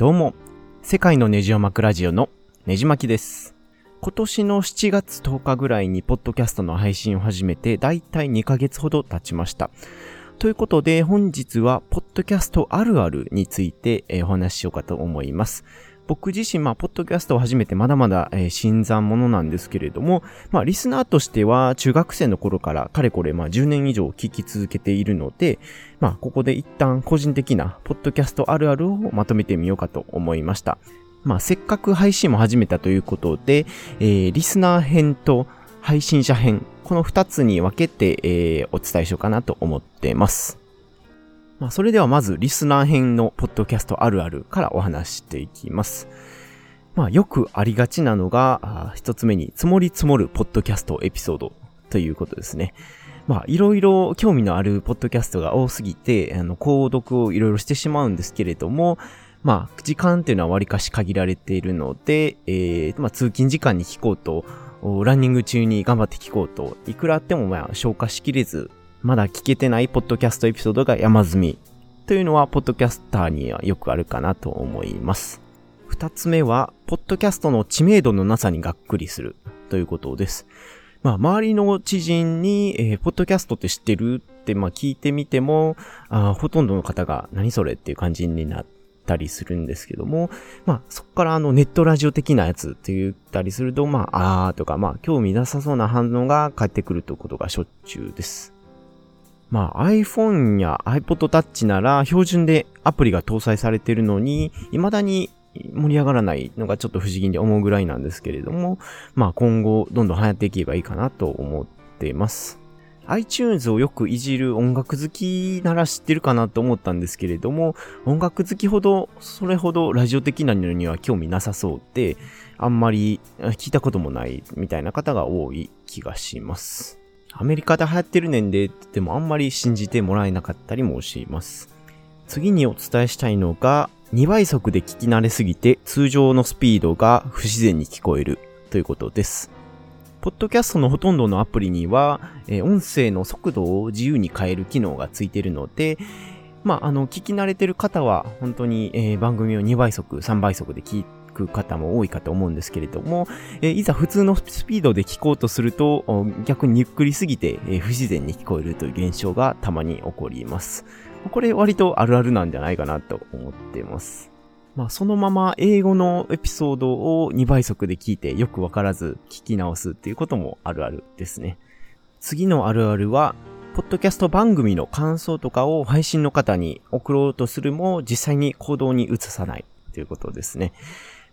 どうも、世界のネジを巻くラジオのネジ巻きです。今年の7月10日ぐらいにポッドキャストの配信を始めて、だいたい2ヶ月ほど経ちました。ということで、本日は、ポッドキャストあるあるについて、お話ししようかと思います。僕自身、まあ、ポッドキャストを始めてまだまだ、えー新参者なんですけれども、まあ、リスナーとしては、中学生の頃から、かれこれ、まあ、10年以上聞き続けているので、まあ、ここで一旦個人的な、ポッドキャストあるあるをまとめてみようかと思いました。まあ、せっかく配信も始めたということで、えーリスナー編と配信者編、この二つに分けて、えーお伝えしようかなと思っています。まあ、それではまず、リスナー編のポッドキャストあるあるからお話していきます。まあ、よくありがちなのが、一つ目に、積もり積もるポッドキャストエピソードということですね。まあ、いろいろ興味のあるポッドキャストが多すぎて、あの、購読をいろいろしてしまうんですけれども、まあ、時間っていうのは割かし限られているので、えー、まあ、通勤時間に聞こうと、ランニング中に頑張って聞こうと、いくらあってもまあ、消化しきれず、まだ聞けてないポッドキャストエピソードが山積み。というのは、ポッドキャスターにはよくあるかなと思います。二つ目は、ポッドキャストの知名度のなさにがっくりするということです。まあ、周りの知人に、えーポッドキャストって知ってるって、まあ、聞いてみても、あほとんどの方が、何それっていう感じになったりするんですけども、まあ、そこからあの、ネットラジオ的なやつって言ったりすると、まあ、あーとか、まあ、興味なさそうな反応が返ってくるということがしょっちゅうです。まあ、iPhone や iPod Touch なら標準でアプリが搭載されているのに、未だに盛り上がらないのがちょっと不思議に思うぐらいなんですけれども、まあ今後どんどん流行っていけばいいかなと思っています。iTunes をよくいじる音楽好きなら知ってるかなと思ったんですけれども、音楽好きほど、それほどラジオ的なのには興味なさそうで、あんまり聞いたこともないみたいな方が多い気がします。アメリカで流行ってるねんで、でもあんまり信じてもらえなかったりもします。次にお伝えしたいのが、2倍速で聞き慣れすぎて通常のスピードが不自然に聞こえるということです。ポッドキャストのほとんどのアプリには、え音声の速度を自由に変える機能がついているので、まあ、あの、聞き慣れてる方は、本当に、えー番組を2倍速、3倍速で聞いてく方も多いかと思うんですけれども、えーいざ普通のスピードで聞こうとすると、逆にゆっくりすぎて、えー不自然に聞こえるという現象がたまに起こります。これ割とあるあるなんじゃないかなと思ってます。まあそのまま英語のエピソードを2倍速で聞いてよくわからず聞き直すっていうこともあるあるですね。次のあるあるは、ポッドキャスト番組の感想とかを配信の方に送ろうとするも実際に行動に移さないということですね。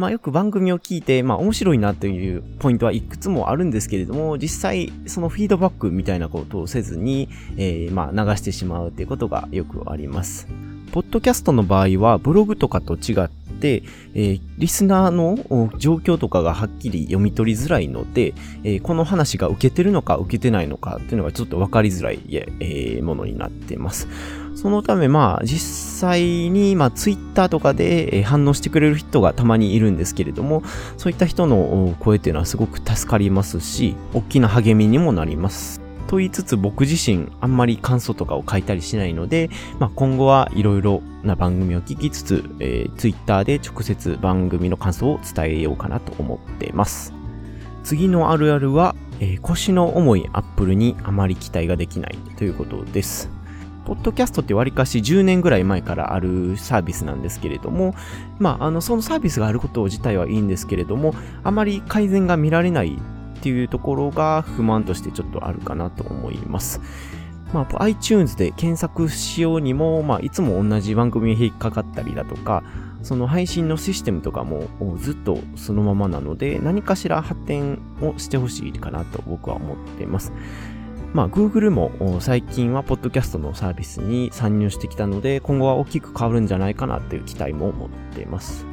まあよく番組を聞いて、まあ面白いなというポイントはいくつもあるんですけれども、実際そのフィードバックみたいなことをせずに、えーまあ流してしまうっていうことがよくあります。ポッドキャストの場合はブログとかと違って、えーリスナーの状況とかがはっきり読み取りづらいので、えーこの話が受けてるのか受けてないのかっていうのがちょっと分かりづらい、えーものになってます。そのためまあ実際にまあツイッターとかで反応してくれる人がたまにいるんですけれども、そういった人の声っていうのはすごく助かりますし、大きな励みにもなります。と言いつつ僕自身あんまり感想とかを書いたりしないので、まあ、今後はいろいろな番組を聞きつつ、えー、Twitter で直接番組の感想を伝えようかなと思っています。次のあるあるは、えー腰の重いアップルにあまり期待ができないということです。ポッドキャストってわりかし10年ぐらい前からあるサービスなんですけれども、まあ、あの、そのサービスがあること自体はいいんですけれども、あまり改善が見られないっていうところが不満としてちょっとあるかなと思います。まあ、iTunes で検索しようにも、まあ、いつも同じ番組に引っかかったりだとか、その配信のシステムとかもずっとそのままなので、何かしら発展をしてほしいかなと僕は思っています。まあ、Google も最近はポッドキャストのサービスに参入してきたので、今後は大きく変わるんじゃないかなという期待も持っています。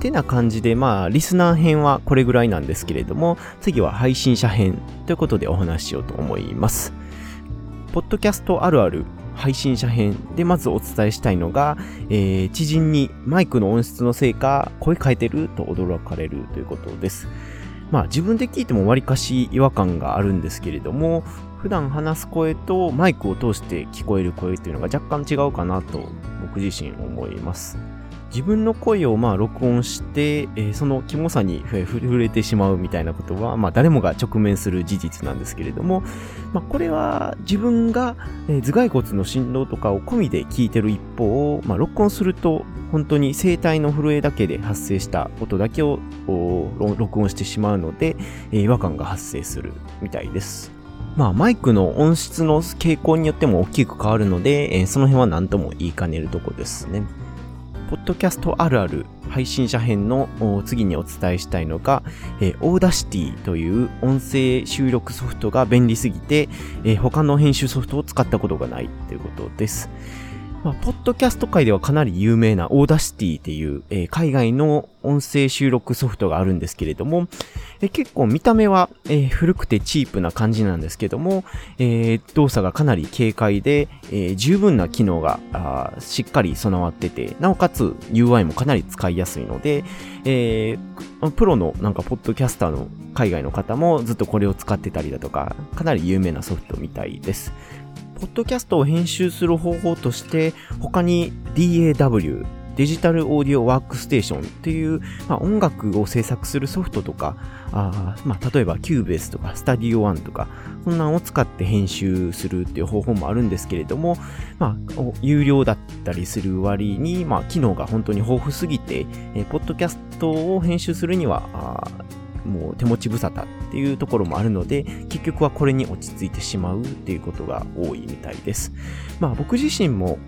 てな感じで、まあ、リスナー編はこれぐらいなんですけれども、次は配信者編ということでお話ししようと思います。ポッドキャストあるある配信者編でまずお伝えしたいのが、えー知人にマイクの音質のせいか声変えてると驚かれるということです。まあ自分で聞いてもわりかし違和感があるんですけれども、普段話す声とマイクを通して聞こえる声というのが若干違うかなと僕自身思います。自分の声をまあ録音して、えー、そのキモさに触れてしまうみたいなことは、まあ誰もが直面する事実なんですけれども、まあこれは自分が、え、頭蓋骨の振動とかを込みで聞いてる一方を、まあ録音すると本当に声帯の震えだけで発生した音だけを録音してしまうので、えー、違和感が発生するみたいです。まあ、マイクの音質の傾向によっても大きく変わるので、えー、その辺は何とも言いかねるとこですね。ポッドキャストあるある配信者編の次にお伝えしたいのが、えー、 Audacityという音声収録ソフトが便利すぎて、えー、他の編集ソフトを使ったことがないということです。まあ、ポッドキャスト界ではかなり有名な Audacityっていう、えー、海外の音声収録ソフトがあるんですけれども、えー、結構見た目は、えー、古くてチープな感じなんですけども、え動作がかなり軽快で、え十分な機能がしっかり備わってて、なおかつ UI もかなり使いやすいので、えプロのなんかポッドキャスターの海外の方もずっとこれを使ってたりだとか、かなり有名なソフトみたいです。ポッドキャストを編集する方法として、他に DAW、デジタルオーディオワークステーションっていう、まあ、音楽を制作するソフトとか、あまあ、例えば Cubase とか Studio One とか、そんなんを使って編集するっていう方法もあるんですけれども、まあ、有料だったりする割に、まあ、機能が本当に豊富すぎて、えー、ポッドキャストを編集するには、もう手持ち無沙汰っていうところもあるので、結局はこれに落ち着いてしまうっていうことが多いみたいです。まあ僕自身も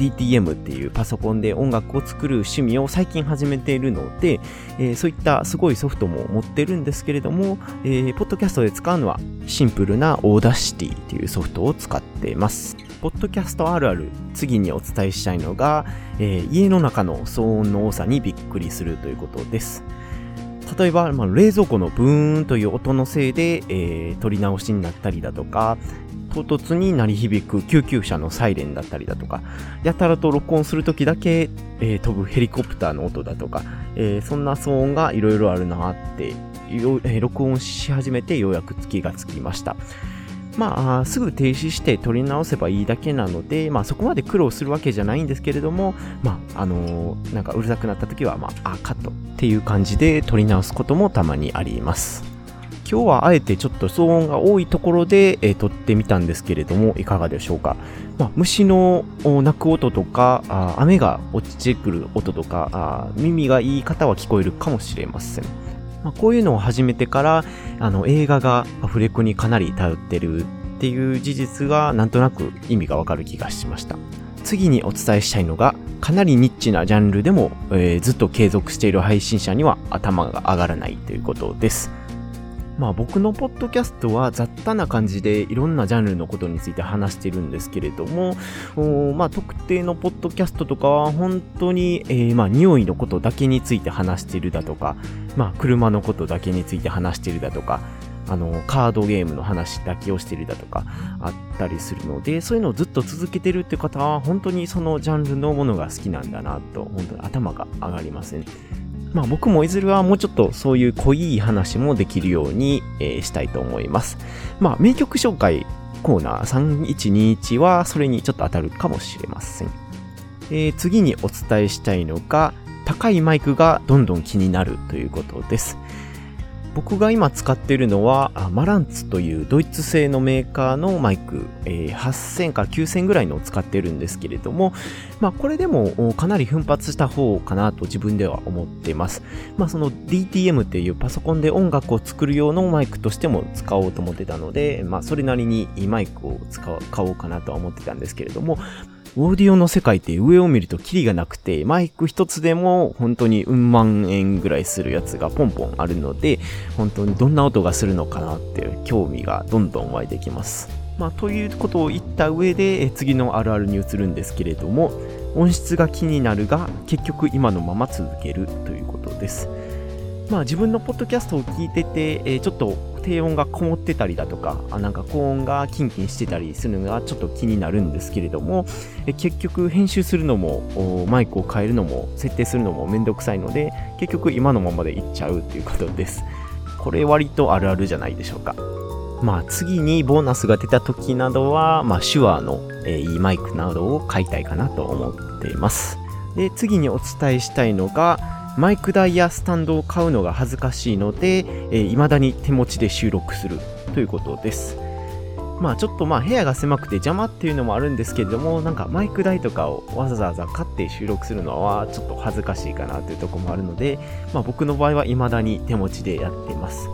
DTM っていうパソコンで音楽を作る趣味を最近始めているので、えー、そういったすごいソフトも持ってるんですけれども、えー、ポッドキャストで使うのはシンプルな Audacity っていうソフトを使っています。ポッドキャストあるある次にお伝えしたいのが、えー、家の中の騒音の多さにびっくりするということです。例えば、まあ、冷蔵庫のブーンという音のせいで、えー、録り直しになったりだとか、唐突に鳴り響く救急車のサイレンだったりだとか、やたらと録音するときだけ、えー、飛ぶヘリコプターの音だとか、えー、そんな騒音がいろいろあるなって、えー、録音し始めてようやく月がつきました。まあ、すぐ停止して取り直せばいいだけなので、まあ、そこまで苦労するわけじゃないんですけれども、まあ、あのー、なんかうるさくなった時は、まあ、あ、カットっていう感じで取り直すこともたまにあります。今日はあえてちょっと騒音が多いところで、えー、撮ってみたんですけれども、いかがでしょうか。まあ、虫の鳴く音とかあ、雨が落ちてくる音とかあ、耳がいい方は聞こえるかもしれません。まあ、こういうのを始めてから、あの、映画がアフレコにかなり頼ってるっていう事実がなんとなく意味がわかる気がしました。次にお伝えしたいのが、かなりニッチなジャンルでも、えー、ずっと継続している配信者には頭が上がらないということです。まあ僕のポッドキャストは雑多な感じでいろんなジャンルのことについて話してるんですけれども、まあ特定のポッドキャストとかは本当に、えー、まあ匂いのことだけについて話してるだとか、まあ車のことだけについて話してるだとか、あの、カードゲームの話だけをしてるだとかあったりするので、そういうのをずっと続けてるって方は本当にそのジャンルのものが好きなんだなと、本当に頭が上がりません。まあ僕もいずれはもうちょっとそういう濃い話もできるように、えー、したいと思います。まあ名曲紹介コーナー3121はそれにちょっと当たるかもしれません。えー、次にお伝えしたいのが高いマイクがどんどん気になるということです。僕が今使っているのは、マランツというドイツ製のメーカーのマイク、えー、8000から9000ぐらいのを使ってるんですけれども、まあこれでもかなり奮発した方かなと自分では思っています。まあその DTM っていうパソコンで音楽を作る用のマイクとしても使おうと思ってたので、まあそれなりにマイクを使おうかなとは思ってたんですけれども、オーディオの世界って上を見るとキリがなくて、マイク一つでも本当にうん万円ぐらいするやつがポンポンあるので、本当にどんな音がするのかなっていう興味がどんどん湧いてきます。まあ、ということを言った上で、次のあるあるに移るんですけれども、音質が気になるが、結局今のまま続けるということです。まあ自分のポッドキャストを聞いてて、えー、ちょっと低音がこもってたりだとか、あなんか高音がキンキンしてたりするのがちょっと気になるんですけれども、え結局編集するのも、マイクを変えるのも、設定するのもめんどくさいので、結局今のままでいっちゃうっていうことです。これ割とあるあるじゃないでしょうか。まあ次にボーナスが出た時などは、まあ手話の、えー、いいマイクなどを買いたいかなと思っています。で、次にお伝えしたいのが、マイク台やスタンドを買うのが恥ずかしいので、えー、未だに手持ちで収録するということです。まあちょっとまあ部屋が狭くて邪魔っていうのもあるんですけれども、なんかマイク台とかをわざわざ買って収録するのはちょっと恥ずかしいかなというとこもあるので、まあ僕の場合は未だに手持ちでやってます。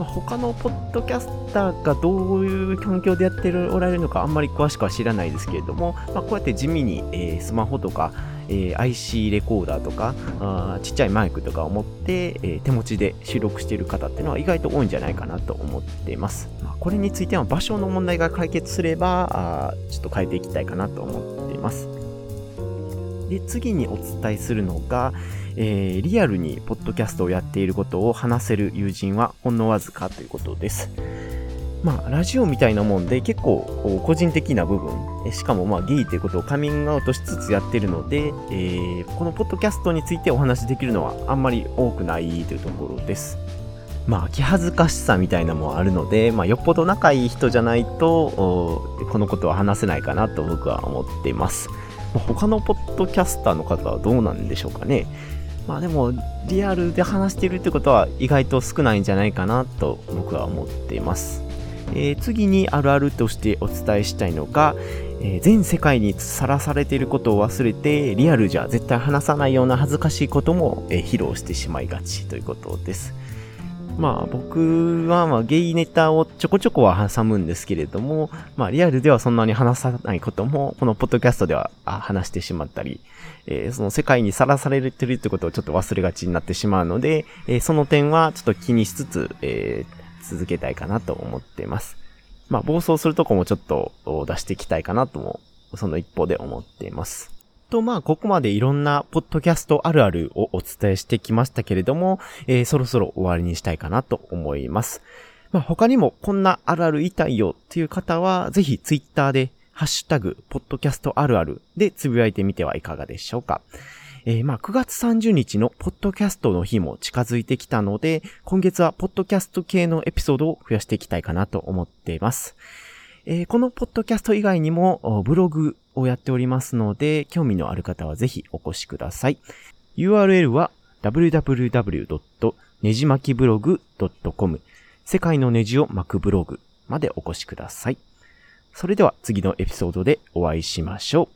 まあ、他のポッドキャスターがどういう環境でやっておられるのかあんまり詳しくは知らないですけれども、まあ、こうやって地味に、えー、スマホとか、えー、IC レコーダーとかあちっちゃいマイクとかを持って、えー、手持ちで収録している方っていうのは意外と多いんじゃないかなと思っています。まあ、これについては場所の問題が解決すればあちょっと変えていきたいかなと思っています。で次にお伝えするのが、えー、リアルにポッドキャストをやっていることを話せる友人はほんのわずかということです。まあ、ラジオみたいなもんで結構個人的な部分、しかもまあゲイということをカミングアウトしつつやってるので、えー、このポッドキャストについてお話しできるのはあんまり多くないというところです。まあ、気恥ずかしさみたいなのもあるので、まあ、よっぽど仲いい人じゃないと、このことは話せないかなと僕は思っています。ま、他のポッドキャスターの方はどうなんでしょうかね。まあでも、リアルで話してるってことは意外と少ないんじゃないかなと僕は思っています。えー、次にあるあるとしてお伝えしたいのが、えー、全世界にさらされていることを忘れて、リアルじゃ絶対話さないような恥ずかしいことも、えー、披露してしまいがちということです。まあ僕はまあゲイネタをちょこちょこは挟むんですけれども、まあリアルではそんなに話さないことも、このポッドキャストでは話してしまったり、えー、その世界にさらされてるってことをちょっと忘れがちになってしまうので、えー、その点はちょっと気にしつつ、えー、続けたいかなと思っています。まあ暴走するとこもちょっと出していきたいかなとも、その一方で思っています。と、まあ、ここまでいろんなポッドキャストあるあるをお伝えしてきましたけれども、えー、そろそろ終わりにしたいかなと思います。まあ、他にもこんなあるある言いたいよっていう方は、ぜひツイッターで、ハッシュタグ、ポッドキャストあるあるでつぶやいてみてはいかがでしょうか。えー、まあ、9月30日のポッドキャストの日も近づいてきたので、今月はポッドキャスト系のエピソードを増やしていきたいかなと思っています。えー、このポッドキャスト以外にもブログをやっておりますので、興味のある方はぜひお越しください。URL は www. ねじ巻きブログ .com 世界のネジを巻くブログまでお越しください。それでは次のエピソードでお会いしましょう。